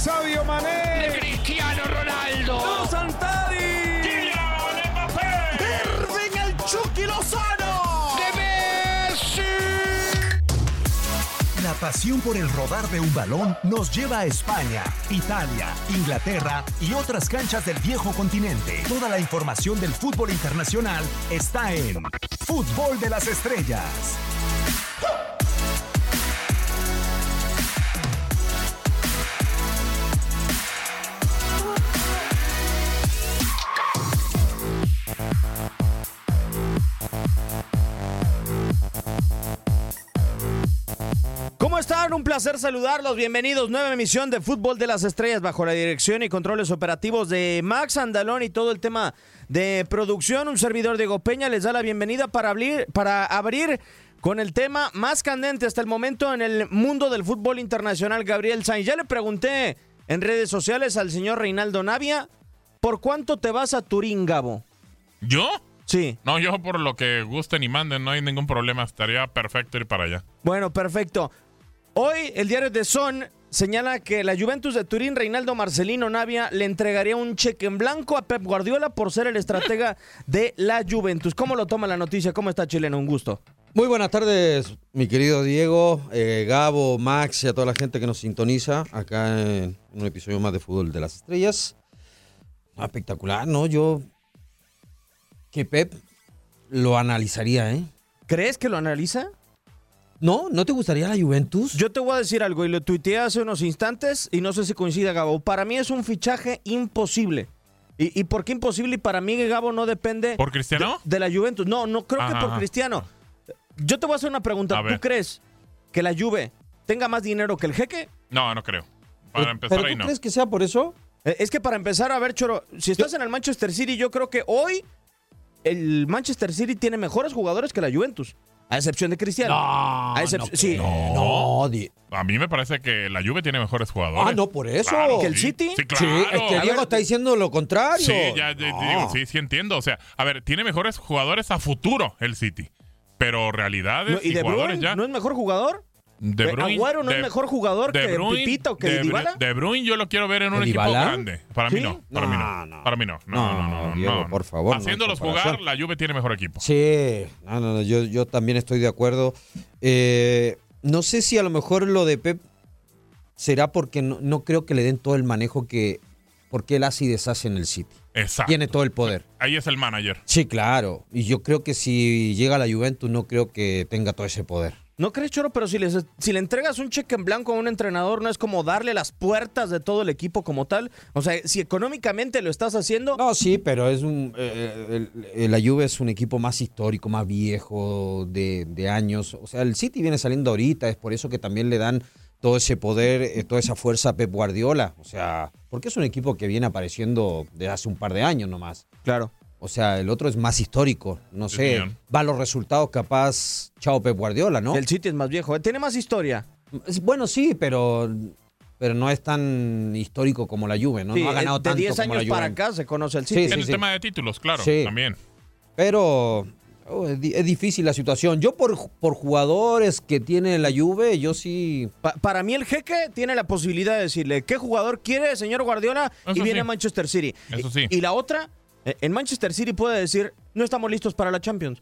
Sabio Mané. Cristiano Ronaldo. ¡No, Santari. Kylian Mbappé. Irving el Chucky Lozano. De Messi. La pasión por el rodar de un balón nos lleva a España, Italia, Inglaterra y otras canchas del viejo continente. Toda la información del fútbol internacional está en Fútbol de las Estrellas. Están? Un placer saludarlos. Bienvenidos. Nueva emisión de Fútbol de las Estrellas bajo la dirección y controles operativos de Max Andalón y todo el tema de producción. Un servidor Diego Peña les da la bienvenida para abrir, para abrir con el tema más candente hasta el momento en el mundo del fútbol internacional, Gabriel Sainz. Ya le pregunté en redes sociales al señor Reinaldo Navia, ¿por cuánto te vas a Turín, Gabo? ¿Yo? Sí. No, yo por lo que gusten y manden, no hay ningún problema. Estaría perfecto ir para allá. Bueno, perfecto. Hoy el diario de Son señala que la Juventus de Turín, Reinaldo Marcelino Navia, le entregaría un cheque en blanco a Pep Guardiola por ser el estratega de la Juventus. ¿Cómo lo toma la noticia? ¿Cómo está chileno? Un gusto. Muy buenas tardes, mi querido Diego, eh, Gabo, Max y a toda la gente que nos sintoniza acá en un episodio más de Fútbol de las Estrellas. Ah, espectacular, ¿no? Yo que Pep lo analizaría, ¿eh? ¿Crees que lo analiza? ¿No? ¿No te gustaría la Juventus? Yo te voy a decir algo y lo tuiteé hace unos instantes y no sé si coincide Gabo. Para mí es un fichaje imposible. ¿Y, y por qué imposible? Y para mí Gabo no depende... ¿Por Cristiano? De, de la Juventus. No, no creo que por ajá. Cristiano. Yo te voy a hacer una pregunta. ¿Tú crees que la Juve tenga más dinero que el jeque? No, no creo. Para ¿Pero empezar tú ahí no. crees que sea por eso? Eh, Es que para empezar, a ver, Choro, si estás en el Manchester City, yo creo que hoy el Manchester City tiene mejores jugadores que la Juventus. A excepción de Cristiano. No, A excep- no sí. No, A mí me parece que la Juve tiene mejores jugadores. Ah, no, por eso. ¿Que el City? Sí, Sí, claro. es que A Diego ver, está diciendo lo contrario. Sí, ya, digo, sí, sí entiendo. O sea, a ver, tiene mejores jugadores a futuro el City. Pero realidades No, ¿Y y, De jugadores Bruyne ya. no es mejor jugador? De Eh, ¿Agüero no es mejor jugador que Pipita o que de, Dybala? De Bruyne yo lo quiero ver en un ¿De equipo Dybala? grande. Para mí no. Para mí No, no. no. Para mí no. No, No, no, no. no, Diego, no. por favor, Haciéndolos jugar, la Juve tiene mejor equipo. Sí, no, no, no, yo, yo también estoy de acuerdo. Eh, no sé si a lo mejor lo de Pep será porque no, no creo que le den todo el manejo que... Porque él hace y deshace en el City. Exacto. Tiene todo el poder. Ahí es el manager. Sí, claro. Y yo creo que si llega a la Juventus no creo que tenga todo ese poder. ¿No crees, Choro? Pero si, les- si le entregas un cheque en blanco a un entrenador, ¿no es como darle las puertas de todo el equipo como tal? O sea, si económicamente lo estás haciendo... No, sí, pero es un eh, el- el- la Juve es un equipo más histórico, más viejo, de, de años. O sea, el City viene saliendo ahorita, es por eso que también le dan todo ese poder, eh, toda esa fuerza a Pep Guardiola. O sea, porque es un equipo que viene apareciendo desde hace un par de años nomás. Claro. O sea, el otro es más histórico. No Sí, sé, va a los resultados capaz, chao Pep Guardiola, ¿no? El City es más viejo. ¿eh? Tiene más historia. Bueno, sí, pero, pero no es tan histórico como la Juve, ¿no? Sí, no ha ganado de tanto 10 como años la para acá se conoce el City. sí, en el sí. tema de títulos, claro, Sí. también. Pero oh, es, di- es difícil la situación. Yo por, por jugadores que tiene la Juve, yo sí... Pa- para mí el jeque tiene la posibilidad de decirle qué jugador quiere, señor Guardiola, y viene sí. a Manchester City. Eso sí. Y, la otra, eh, en Manchester City puede decir, no estamos listos para la Champions.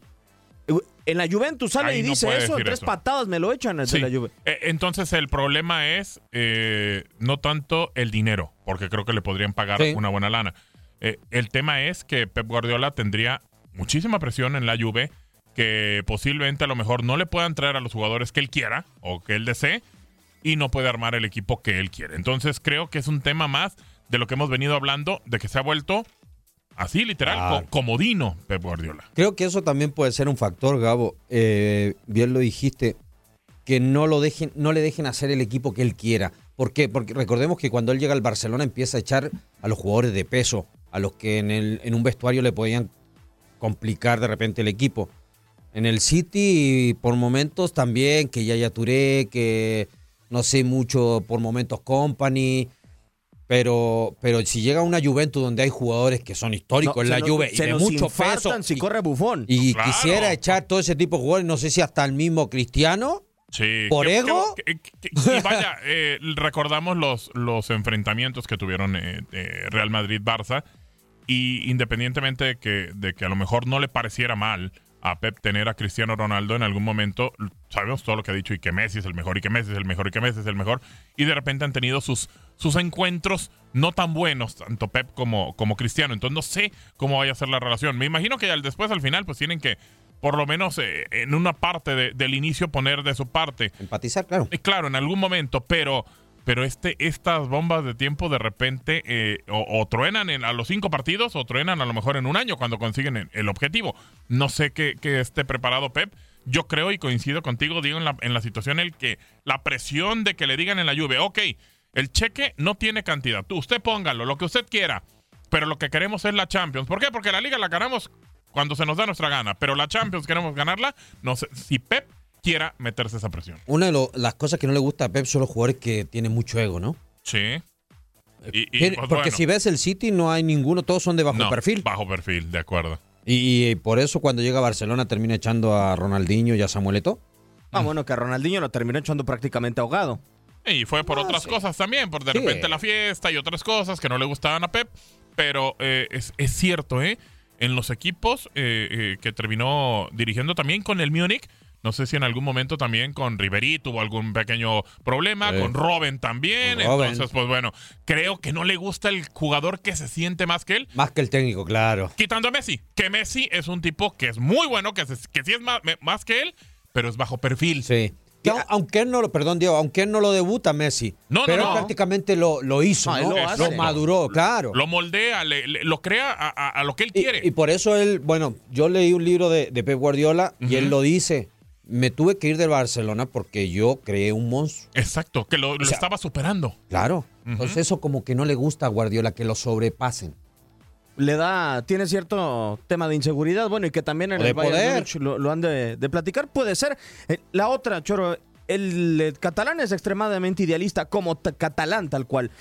Eh, En la Juventus sale Ahí y no dice eso, en tres eso. patadas me lo echan de Sí. la Juve. Eh, Entonces el problema es eh, no tanto el dinero, porque creo que le podrían pagar Sí. una buena lana. Eh, el tema es que Pep Guardiola tendría muchísima presión en la Juve, que posiblemente a lo mejor no le puedan traer a los jugadores que él quiera o que él desee y no puede armar el equipo que él quiere. Entonces creo que es un tema más de lo que hemos venido hablando, de que se ha vuelto así literal, co- comodino Pep Guardiola. Creo que eso también puede ser un factor, Gabo. Eh, bien lo dijiste, que no, lo dejen, no le dejen hacer el equipo que él quiera. ¿Por qué? Porque recordemos que cuando él llega al Barcelona empieza a echar a los jugadores de peso, a los que en, el, en un vestuario le podían complicar de repente el equipo. En el City, por momentos también, que Yaya Touré, que no sé mucho por momentos Company. Pero, pero si llega una Juventus donde hay jugadores que son históricos No, en la nos- Juve y se de mucho peso si y- corre bufón. y Claro. quisiera echar todo ese tipo de jugadores, no sé si hasta el mismo Cristiano, Sí. ¿Por que- ego? que- que- que- y vaya, eh, recordamos los, los enfrentamientos que tuvieron eh, eh, Real Madrid-Barça. Y independientemente de que, de que a lo mejor no le pareciera mal a Pep tener a Cristiano Ronaldo en algún momento, sabemos todo lo que ha dicho y que Messi es el mejor y que Messi es el mejor y que Messi es el mejor. Y de repente han tenido sus, sus encuentros no tan buenos, tanto Pep como, como Cristiano. Entonces no sé cómo vaya a ser la relación. Me imagino que al después, al final, pues tienen que, por lo menos eh, en una parte de- del inicio, poner de su parte. Empatizar, claro. Eh, Claro, en algún momento, pero, pero este, estas bombas de tiempo de repente eh, o, truenan en- a los cinco partidos o truenan a lo mejor en un año cuando consiguen el, objetivo. No sé qué, qué esté preparado Pep. Yo creo y coincido contigo, digo, en la, en la situación en el que la presión de que le digan en la lluvia, ok, el cheque no tiene cantidad, tú, usted póngalo, lo que usted quiera, pero lo que queremos es la Champions. ¿Por qué? Porque la liga la ganamos cuando se nos da nuestra gana, pero la Champions queremos ganarla, no sé si Pep quiera meterse esa presión. Una de lo- las cosas que no le gusta a Pep son los jugadores que tienen mucho ego, ¿no? Sí. Y- y, Tiene- pues, porque bueno, si ves el City no hay ninguno, todos son de bajo no, perfil. Bajo perfil, de acuerdo. Y, y por eso cuando llega a Barcelona termina echando a Ronaldinho y a Samuel Eto'o. Ah, bueno, que a Ronaldinho lo terminó echando prácticamente ahogado. Y fue por No, otras sí. cosas también, por de Sí. repente la fiesta y otras cosas que no le gustaban a Pep. Pero eh, es, es cierto, ¿eh? En los equipos eh, eh, que terminó dirigiendo también con el Múnich, no sé si en algún momento también con Ribery tuvo algún pequeño problema, Sí. con Robben también. Con. Entonces, pues bueno, creo que no le gusta el jugador que se siente más que él. Más que el técnico, claro. Quitando a Messi, que Messi es un tipo que es muy bueno, que, se- que sí es más, más que él, pero es bajo perfil. Sí. Que au- aunque él no lo, perdón, Diego, aunque él no lo debuta Messi, No, no, pero no. él prácticamente lo, lo hizo, No, ¿no? lo hace. maduró, claro. Lo moldea, le- le- lo crea a, a- a lo que él Y, quiere. y por eso él, bueno, yo leí un libro de, de Pep Guardiola y él lo dice. Me tuve que ir del Barcelona porque yo creé un monstruo. Exacto, que lo, lo sea- estaba superando. Claro. Entonces eso como que no le gusta a Guardiola que lo sobrepasen. Le da, tiene cierto tema de inseguridad, bueno, y que también en el Bayern lo, lo han de, de platicar, puede ser. Eh, La otra, Choro, el, eh, catalán es extremadamente idealista, como ta- catalán tal cual.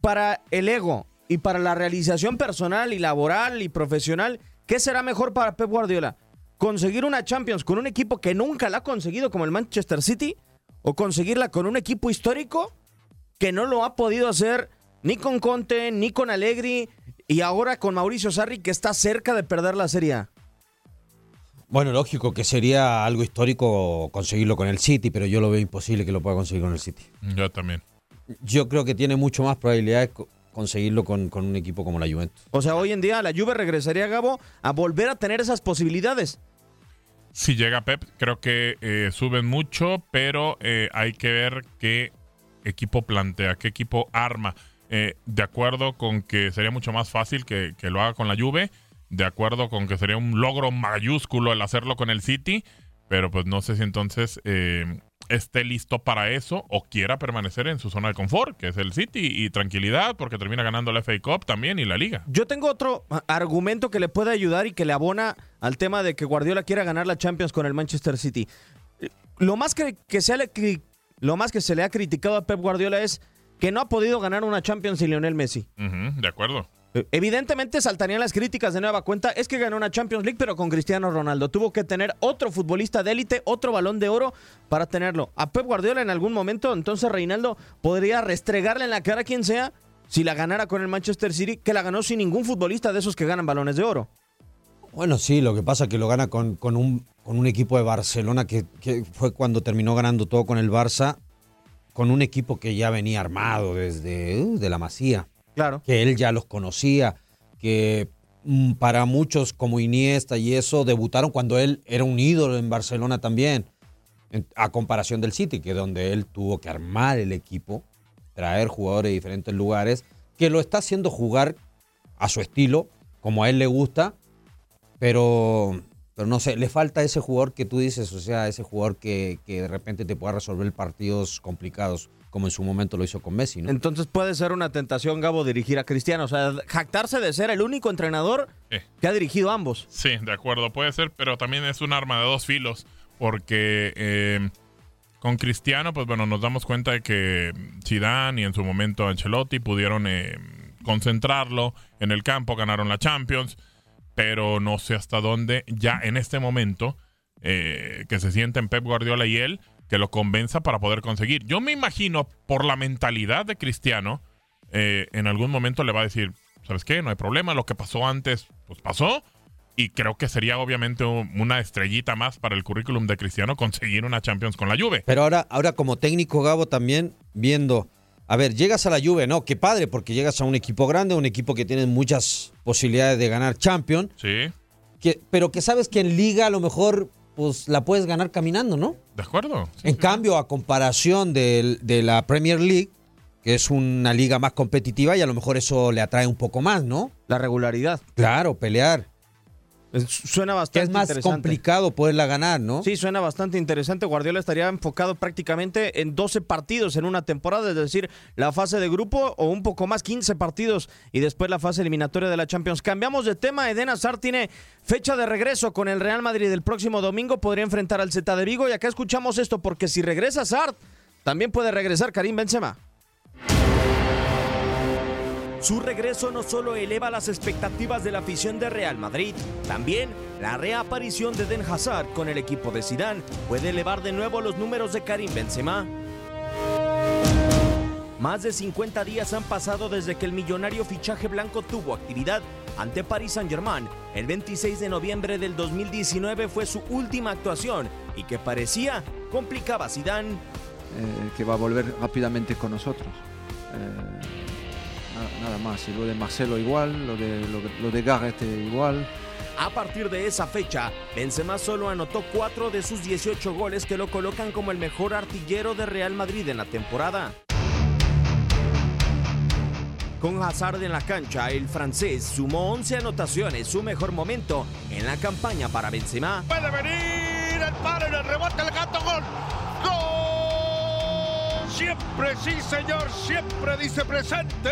Para el ego y para la realización personal y laboral y profesional, ¿qué será mejor para Pep Guardiola? ¿Conseguir una Champions con un equipo que nunca la ha conseguido como el Manchester City? ¿O conseguirla con un equipo histórico que no lo ha podido hacer ni con Conte, ni con Allegri y ahora con Mauricio Sarri que está cerca de perder la Serie A? Bueno, lógico que sería algo histórico conseguirlo con el City, pero yo lo veo imposible que lo pueda conseguir con el City. Yo también. Yo creo que tiene mucho más probabilidades co- conseguirlo con, con un equipo como la Juventus. O sea, hoy en día la Juve regresaría, Gabo, a volver a tener esas posibilidades. Si llega Pep, creo que eh, suben mucho, pero eh, hay que ver qué equipo plantea, qué equipo arma. Eh, de acuerdo con que sería mucho más fácil que, que lo haga con la Juve, de acuerdo con que sería un logro mayúsculo el hacerlo con el City, pero pues no sé si entonces esté listo para eso o quiera permanecer en su zona de confort, que es el City, y tranquilidad porque termina ganando la FA Cup también y la Liga. Yo tengo otro argumento que le puede ayudar y que le abona al tema de que Guardiola quiera ganar la Champions con el Manchester City. Lo más que, que se, le, lo más que se le ha criticado a Pep Guardiola es que no ha podido ganar una Champions sin Lionel Messi. De acuerdo. Evidentemente saltarían las críticas de nueva cuenta. Es que ganó una Champions League, pero con Cristiano Ronaldo. Tuvo que tener otro futbolista de élite, otro balón de oro para tenerlo. A Pep Guardiola en algún momento, entonces Reinaldo podría restregarle en la cara a quien sea si la ganara con el Manchester City, que la ganó sin ningún futbolista de esos que ganan balones de oro. Bueno, sí, lo que pasa es que lo gana con, un, equipo de Barcelona que, que fue cuando terminó ganando todo con el Barça, con un equipo que ya venía armado desde uh, de la Masía, Claro. que él ya los conocía, que mm, para muchos como Iniesta y eso debutaron cuando él era un ídolo en Barcelona también, a comparación del City, que donde él tuvo que armar el equipo, traer jugadores de diferentes lugares, que lo está haciendo jugar a su estilo, como a él le gusta, pero, pero no sé, le falta ese jugador que tú dices, o sea, ese jugador que, que de repente te pueda resolver partidos complicados, como en su momento lo hizo con Messi, ¿no? Entonces puede ser una tentación, Gabo, dirigir a Cristiano. O sea, jactarse de ser el único entrenador Sí. que ha dirigido a ambos. Sí, de acuerdo, puede ser, pero también es un arma de dos filos, porque eh, con Cristiano, pues bueno, nos damos cuenta de que Zidane y en su momento Ancelotti pudieron eh, concentrarlo en el campo, ganaron la Champions, pero no sé hasta dónde ya en este momento eh, que se siente en Pep Guardiola y él, que lo convenza para poder conseguir. Yo me imagino, por la mentalidad de Cristiano, eh, en algún momento le va a decir, ¿sabes qué? No hay problema, lo que pasó antes, pues pasó. Y creo que sería obviamente un- una estrellita más para el currículum de Cristiano conseguir una Champions con la Juve. Pero ahora, ahora como técnico, Gabo, también viendo, a ver, llegas a la Juve, ¿no? Qué padre, porque llegas a un equipo grande, un equipo que tiene muchas posibilidades de ganar Champion, Sí, que, pero que sabes que en Liga a lo mejor pues la puedes ganar caminando, ¿no? de acuerdo. Sí, En sí. cambio, a comparación del- de, la Premier League, que es una liga más competitiva y a lo mejor eso le atrae un poco más, ¿no? La regularidad. Claro, pelear. Suena bastante es más interesante. complicado poderla ganar, ¿no? Sí, suena bastante interesante. Guardiola estaría enfocado prácticamente en 12 partidos en una temporada, es decir, la fase de grupo o un poco más, 15 partidos y después la fase eliminatoria de la Champions. Cambiamos de tema. Eden Hazard tiene fecha de regreso con el Real Madrid el próximo domingo. Podría enfrentar al Zeta de Vigo y acá escuchamos esto porque si regresa Hazard, también puede regresar Karim Benzema. Su regreso no solo eleva las expectativas de la afición de Real Madrid, también la reaparición de Den Hazard con el equipo de Zidane puede elevar de nuevo los números de Karim Benzema. Más de 50 días han pasado desde que el millonario fichaje blanco tuvo actividad ante Paris Saint-Germain. El 26 de noviembre del 2019 fue su última actuación y que parecía complicaba a Zidane. eh, que va a volver rápidamente con nosotros. Eh, nada, nada más. Y lo de Marcelo igual, lo de, lo, lo de Gareth igual. A partir de esa fecha, Benzema solo anotó 4 de sus 18 goles que lo colocan como el mejor artillero de Real Madrid en la temporada. Con Hazard en la cancha, el francés sumó 11 anotaciones, su mejor momento en la campaña para Benzema. Puede venir el palo en el rebote, el gato. ¡Gol! Siempre, sí, señor, siempre dice presente.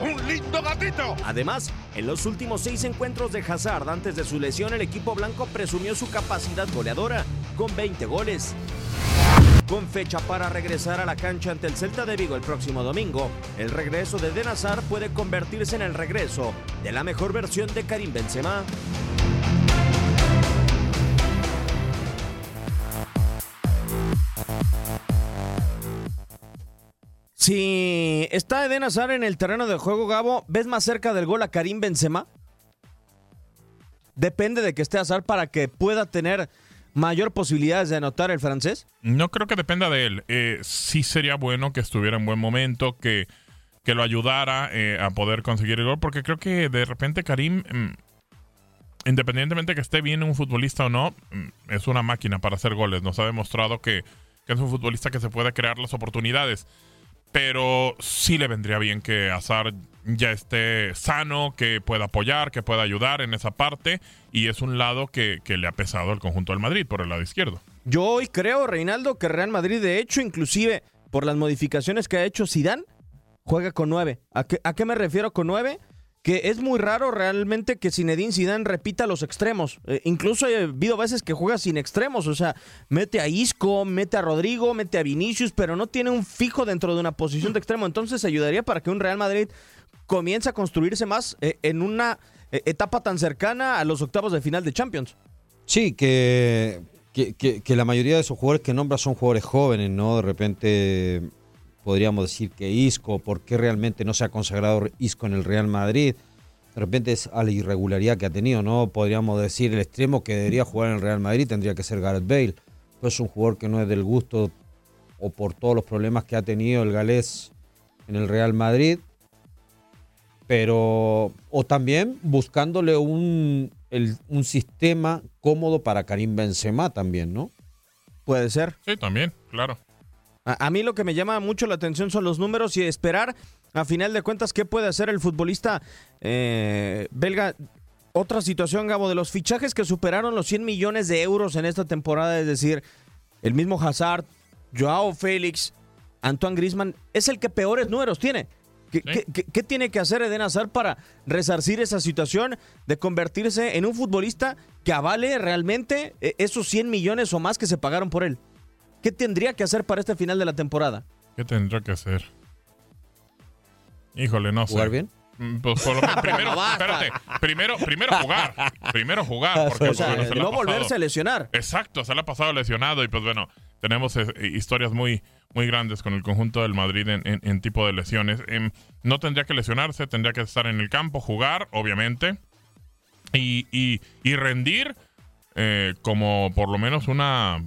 Un lindo gatito. Además, en los últimos seis encuentros de Hazard antes de su lesión, el equipo blanco presumió su capacidad goleadora con 20 goles. Con fecha para regresar a la cancha ante el Celta de Vigo el próximo domingo, el regreso de Den Hazard puede convertirse en el regreso de la mejor versión de Karim Benzema. Si está Eden Hazard en el terreno de juego, Gabo, ¿ves más cerca del gol a Karim Benzema? Depende de que esté Hazard para que pueda tener mayor posibilidades de anotar el francés. No creo que dependa de él. Eh, sí sería bueno que estuviera en buen momento, que, que lo ayudara eh, a poder conseguir el gol, porque creo que de repente Karim, mm, independientemente que esté bien un futbolista o no, mm, es una máquina para hacer goles. Nos ha demostrado que es un futbolista que se puede crear las oportunidades. Pero sí le vendría bien que Hazard ya esté sano, que pueda apoyar, que pueda ayudar en esa parte. Y es un lado que, que le ha pesado al conjunto del Madrid por el lado izquierdo. Yo hoy creo, Reinaldo, que Real Madrid, de hecho, inclusive por las modificaciones que ha hecho Zidane, juega con nueve. ¿A qué, a qué me refiero con nueve? Que es muy raro realmente que Zinedine Zidane repita los extremos. Eh, incluso he habido veces que juega sin extremos, o sea, mete a Isco, mete a Rodrigo, mete a Vinicius, pero no tiene un fijo dentro de una posición de extremo. Entonces ayudaría para que un Real Madrid comience a construirse más eh, en una eh, etapa tan cercana a los octavos de final de Champions. Sí, que, que, que- la mayoría de esos jugadores que nombra son jugadores jóvenes, ¿no? De repente podríamos decir que Isco, ¿por qué realmente no se ha consagrado Isco en el Real Madrid? De repente es a la irregularidad que ha tenido, ¿no? Podríamos decir el extremo que debería jugar en el Real Madrid tendría que ser Gareth Bale. Pero es un jugador que no es del gusto o por todos los problemas que ha tenido el galés en el Real Madrid. Pero, o también buscándole un, el- un sistema cómodo para Karim Benzema también, ¿no? Puede ser. Sí, también, claro. A, a mí lo que me llama mucho la atención son los números y esperar, a final de cuentas, qué puede hacer el futbolista eh, belga. Otra situación, Gabo, de los fichajes que superaron los 100 millones de euros en esta temporada, es decir, el mismo Hazard, Joao Félix, Antoine Grisman, es el que peores números tiene. ¿Qué, Sí. qué- qué- qué tiene que hacer Eden Hazard para resarcir esa situación de convertirse en un futbolista que avale realmente eh, esos 100 millones o más que se pagaron por él? ¿Qué tendría que hacer para este final de la temporada? ¿Qué tendrá que hacer? Híjole, no sé. ¿Jugar bien? mm, pues por lo menos primero, espérate, primero, primero jugar, primero jugar, porque O sea, bueno, se la no volverse a lesionar. Exacto, se le ha pasado lesionado y pues bueno, tenemos eh, historias muy, muy grandes con el conjunto del Madrid en, en- en tipo de lesiones. Em, no tendría que lesionarse, tendría que estar en el campo, jugar, obviamente, y, y- y rendir eh, como por lo menos una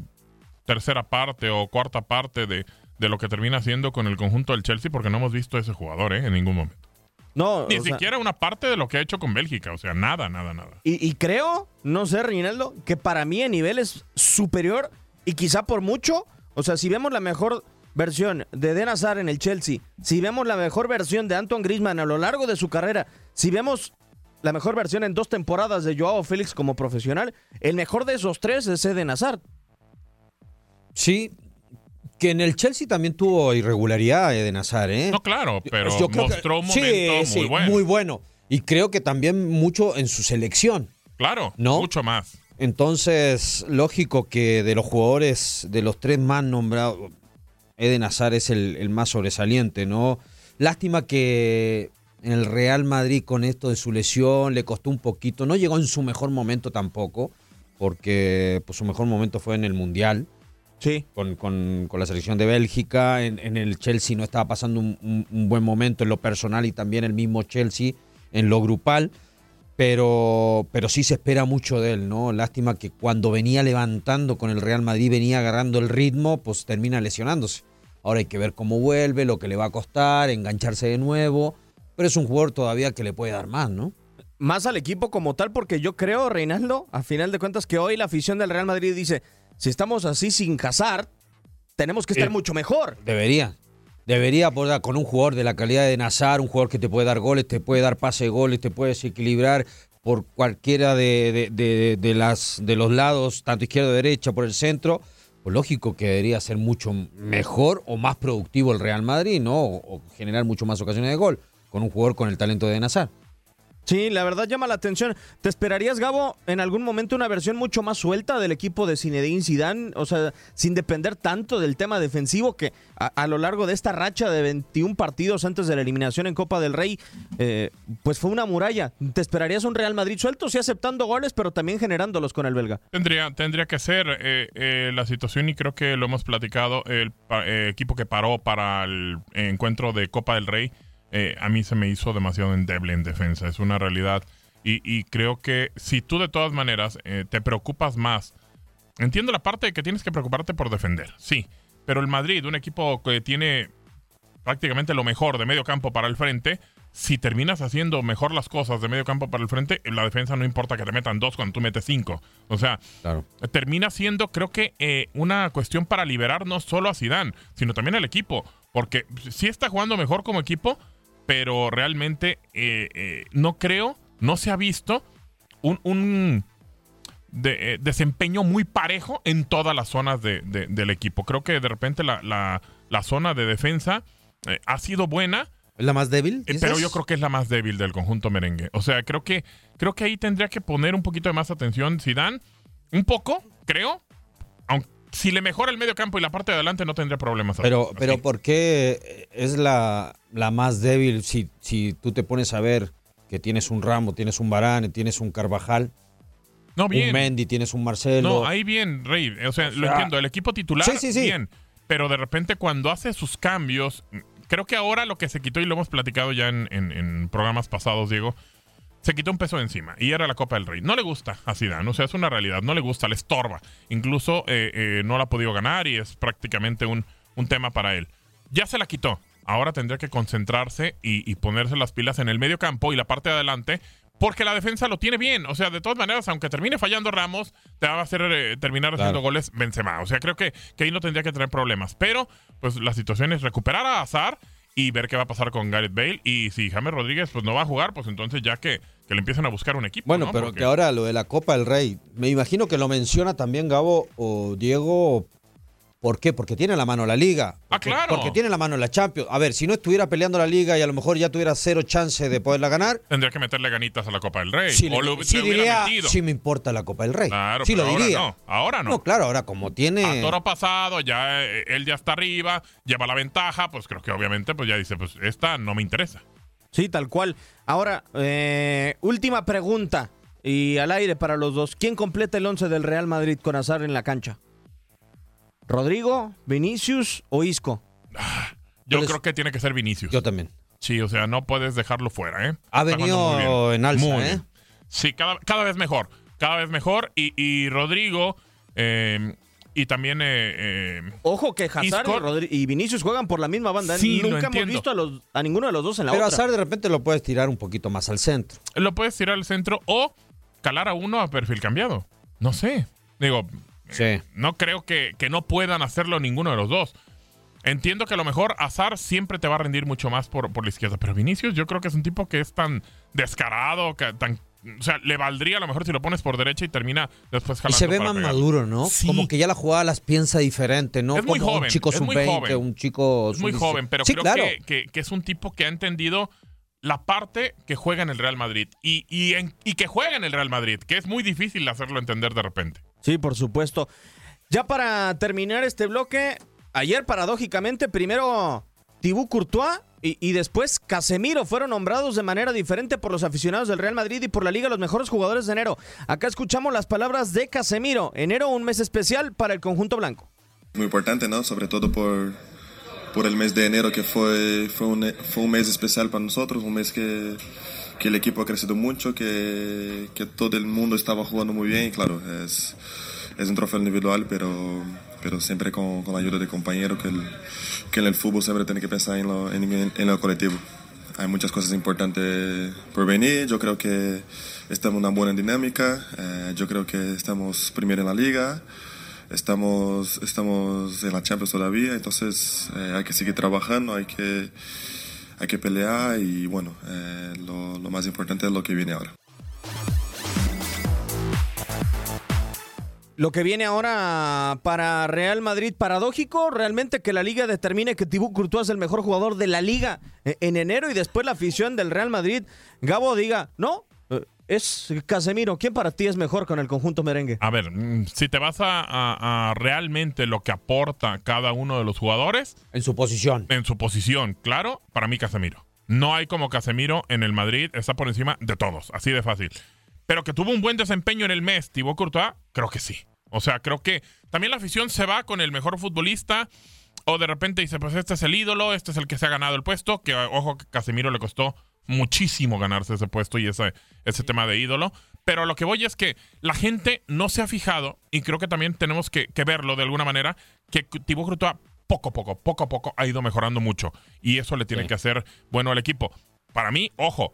tercera parte o cuarta parte de, de lo que termina haciendo con el conjunto del Chelsea, porque no hemos visto a ese jugador eh, en ningún momento. No, Ni sea, siquiera una parte de lo que ha hecho con Bélgica, o sea, nada, nada, nada. y, y creo, no sé, Reinaldo, que para mí en nivel es superior y quizá por mucho. O sea, si vemos la mejor versión de Eden Hazard en el Chelsea, si vemos la mejor versión de Anton Griezmann a lo largo de su carrera, si vemos la mejor versión en dos temporadas de Joao Félix como profesional, el mejor de esos tres es Eden Hazard. Sí, que en el Chelsea también tuvo irregularidad Eden Hazard, ¿eh? No, claro, pero Yo creo que- mostró un momento sí, muy bueno. Muy bueno. Y creo que también mucho en su selección. Claro, ¿No? mucho más. Entonces, lógico que de los jugadores, de los tres más nombrados, Eden Hazard es el, el más sobresaliente, ¿no? Lástima que en el Real Madrid con esto de su lesión le costó un poquito, no llegó en su mejor momento tampoco, porque pues, su mejor momento fue en el Mundial Sí. con, con- con la selección de Bélgica. En, en el Chelsea no estaba pasando un, un- un buen momento en lo personal y también el mismo Chelsea en lo grupal. Pero, pero sí se espera mucho de él, ¿no? Lástima que cuando venía levantando con el Real Madrid, venía agarrando el ritmo, pues termina lesionándose. Ahora hay que ver cómo vuelve, lo que le va a costar, engancharse de nuevo. Pero es un jugador todavía que le puede dar más, ¿no? más al equipo como tal, porque yo creo, Reinaldo, a final de cuentas, que hoy la afición del Real Madrid dice, si estamos así sin cazar, tenemos que estar Eh, mucho mejor. Debería. Debería con un jugador de la calidad de Nazar, un jugador que te puede dar goles, te puede dar pase de goles, te puede desequilibrar por cualquiera de, de- de- de las, de los lados, tanto izquierda o derecha, por el centro. Pues lógico que debería ser mucho mejor o más productivo el Real Madrid, ¿no? O, o generar mucho más ocasiones de gol con un jugador con el talento de Nazar. Sí, la verdad llama la atención. ¿Te esperarías, Gabo, en algún momento una versión mucho más suelta del equipo de Zinedine Zidane? O sea, sin depender tanto del tema defensivo que a, lo largo de esta racha de 21 partidos antes de la eliminación en Copa del Rey, eh, pues fue una muralla. ¿Te esperarías un Real Madrid suelto, sí aceptando goles, pero también generándolos con el belga? Tendría, tendría que ser eh, eh, la situación y creo que lo hemos platicado, el eh, equipo que paró para el encuentro de Copa del Rey, eh, a mí se me hizo demasiado endeble en defensa, es una realidad. Y, y creo que si tú de todas maneras eh, te preocupas más, entiendo la parte de que tienes que preocuparte por defender, sí, pero el Madrid, un equipo que tiene prácticamente lo mejor de medio campo para el frente. Si terminas haciendo mejor las cosas de medio campo para el frente, la defensa no importa que te metan dos cuando tú metes cinco. O sea, Claro. termina siendo, creo que, eh, una cuestión para liberar no solo a Zidane, sino también al equipo. Porque sí está jugando mejor como equipo, pero realmente eh, eh, no creo, no se ha visto un, un de- eh, desempeño muy parejo en todas las zonas de- de- del equipo. Creo que de repente la, la- la zona de defensa ha sido buena, ¿Es la más débil? pero yo creo que es la más débil del conjunto merengue. O sea, creo que, creo que ahí tendría que poner un poquito de más atención Zidane. Un poco, creo. Aunque si le mejora el medio campo y la parte de adelante no tendría problemas. Pero, Así. pero ¿por qué es la, la más débil si, si tú te pones a ver que tienes un Ramo, tienes un Varane, tienes un Carvajal, no, un bien. Mendy, tienes un Marcelo? No, ahí bien, Rey. O sea, lo sea, entiendo. El equipo titular, sí, sí, sí. bien. Pero de repente cuando hace sus cambios, creo que ahora lo que se quitó, y lo hemos platicado ya en, en- en programas pasados, Diego, se quitó un peso de encima. Y era la Copa del Rey. No le gusta a Zidane. O sea, es una realidad. No le gusta, le estorba. Incluso eh, eh, no la ha podido ganar y es prácticamente un, un tema para él. Ya se la quitó. Ahora tendría que concentrarse y, y ponerse las pilas en el medio campo y la parte de adelante porque la defensa lo tiene bien. O sea, de todas maneras, aunque termine fallando Ramos, te va a hacer eh, terminar haciendo goles Benzema. O sea, creo que, que ahí no tendría que tener problemas. Pero, pues la situación es recuperar a Azar y ver qué va a pasar con Gareth Bale. Y si James Rodríguez pues no va a jugar, pues entonces ya que, que le empiecen a buscar un equipo. Bueno, ¿no? pero Porque- que ahora lo de la Copa del Rey, me imagino que lo menciona también Gabo o Diego. ¿Por qué? Porque tiene la mano la liga. Ah, Porque- claro. Porque tiene la mano la Champions. A ver, si no estuviera peleando la liga y a lo mejor ya tuviera cero chance de poderla ganar, Tendría que meterle ganitas a la Copa del Rey. sí, o le- lo, le diría, metido. sí me importa la Copa del Rey. Claro, sí pero lo ahora diría. no. Ahora no. No, claro, ahora como tiene... A toro pasado, ya eh, él ya está arriba, lleva la ventaja, pues creo que obviamente pues ya dice, pues esta no me interesa. Sí, tal cual. Ahora, eh, última pregunta y al aire para los dos. ¿Quién completa el 11 del Real Madrid con Azar en la cancha? ¿Rodrigo, Vinicius o Isco? Yo Pues- creo que tiene que ser Vinicius. Yo también. Sí, o sea, no puedes dejarlo fuera, ¿eh? Ha Está jugando muy venido bien. en alza, Muy ¿eh? bien. Sí, cada, cada vez mejor. Cada vez mejor. Y, y Rodrigo eh, y también... eh, eh, Ojo que Hazard y, Isco- Rodri- y Vinicius juegan por la misma banda. ¿eh? Sí, lo Nunca hemos entiendo. visto a, los, a ninguno de los dos en la Pero otra. Azar de repente lo puedes tirar un poquito más al centro. lo puedes tirar al centro o calar a uno a perfil cambiado. No sé. Digo, Sí. no creo que, que no puedan hacerlo ninguno de los dos. Entiendo que a lo mejor Azar siempre te va a rendir mucho más por, por la izquierda, pero Vinicius yo creo que es un tipo que es tan descarado, que tan... O sea, le valdría a lo mejor si lo pones por derecha y termina después Y jalando se ve para más pegar. maduro, ¿no? Sí. Como que ya la jugada las piensa diferente, ¿no? Es muy Como joven, un chico es muy sub-20, joven. un chico Es muy sub-17. joven, pero sí, creo claro. que, que- que es un tipo que ha entendido la parte que juega en el Real Madrid y, y, en- y que juega en el Real Madrid, que es muy difícil hacerlo entender de repente. Sí, por supuesto. Ya para terminar este bloque, ayer paradójicamente, primero Tibú Courtois y, y después Casemiro fueron nombrados de manera diferente por los aficionados del Real Madrid y por la Liga los mejores jugadores de enero. Acá escuchamos las palabras de Casemiro. Enero, un mes especial para el conjunto blanco. Muy importante, ¿no? Sobre todo por, por el mes de enero, que fue, fue, un, fue un mes especial para nosotros, un mes que, que el equipo ha crecido mucho, que, que todo el mundo estaba jugando muy bien y claro, es, es un trofeo individual, pero, pero siempre con, con la ayuda de compañeros, que, que en el fútbol siempre tiene que pensar en lo, en, en lo colectivo. Hay muchas cosas importantes por venir, yo creo que estamos en una buena dinámica, eh, yo creo que estamos primero en la liga. Estamos, estamos en la Champions todavía, entonces eh, hay que seguir trabajando, hay que, hay que pelear y bueno, eh, lo, más importante es lo que viene ahora. Lo que viene ahora para Real Madrid, paradójico, realmente que la liga determine que Tibú Courtois es el mejor jugador de la liga eh, en enero y después la afición del Real Madrid, Gabo diga, no, es Casemiro. ¿Quién para ti es mejor con el conjunto merengue? A ver, mm, si te vas a, a- a realmente lo que aporta cada uno de los jugadores En su posición. en su posición, claro, para mí Casemiro. No hay como Casemiro en el Madrid, está por encima de todos, así de fácil. Pero que tuvo un buen desempeño en el mes, Thibaut Courtois, creo que sí. O sea, creo que también la afición se va con el mejor futbolista o de repente dice, pues este es el ídolo, este es el que se ha ganado el puesto, que ojo que Casemiro le costó muchísimo ganarse ese puesto y ese, ese tema de ídolo. Pero lo que voy es que la gente no se ha fijado, y creo que también tenemos que, que verlo de alguna manera, que Thibaut Courtois poco a poco, poco a poco ha ido mejorando mucho. Y eso le tiene Sí. que hacer bueno al equipo. Para mí, ojo,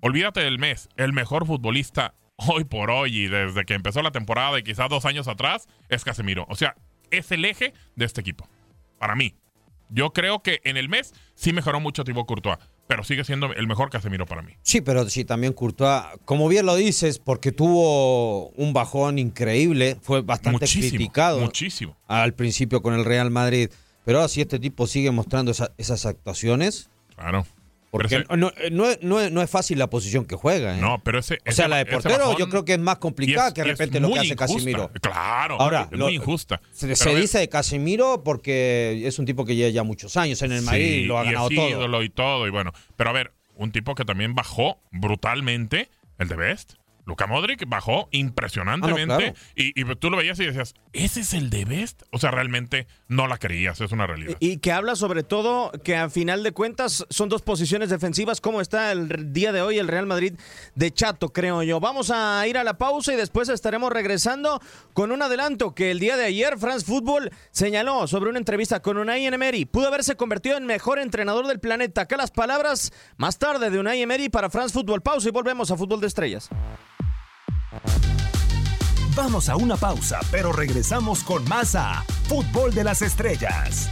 olvídate del mes, el mejor futbolista hoy por hoy y desde que empezó la temporada y quizás dos años atrás es Casemiro. O sea, es el eje de este equipo. Para mí. Yo creo que en el mes sí mejoró mucho Thibaut Courtois, pero sigue siendo el mejor Casemiro para mí. Sí, pero sí, también Courtois, como bien lo dices, porque tuvo un bajón increíble, fue bastante muchísimo, criticado muchísimo. al principio con el Real Madrid. Pero ahora si este tipo sigue mostrando esa- esas actuaciones, Claro. Porque ese- no, no es- no es- no es fácil la posición que juega. ¿eh? no, pero ese. o sea, la de portero yo creo que es más complicada es- que de repente lo que hace injusta. Casemiro. Claro, Ahora, es lo- muy injusta. Se, dice de Casemiro porque es un tipo que lleva ya muchos años en el Madrid y lo ha y ganado es todo. ídolo y todo. Y bueno, pero a ver, un tipo que también bajó brutalmente, el de Best. Luka Modric bajó impresionantemente. Ah, no, claro. y, y tú lo veías y decías, ¿ese es el de Best? O sea, realmente no la creías, es una realidad. Y que habla sobre todo que a final de cuentas son dos posiciones defensivas, como está el día de hoy el Real Madrid de Chato, creo yo. Vamos a ir a la pausa y después estaremos regresando con un adelanto que el día de ayer France Football señaló sobre una entrevista con Unai Emery. Pudo haberse convertido en mejor entrenador del planeta. Acá las palabras más tarde de Unai Emery para France Football. Pausa y volvemos a Fútbol de Estrellas. Vamos a una pausa, pero regresamos con más a Fútbol de las Estrellas.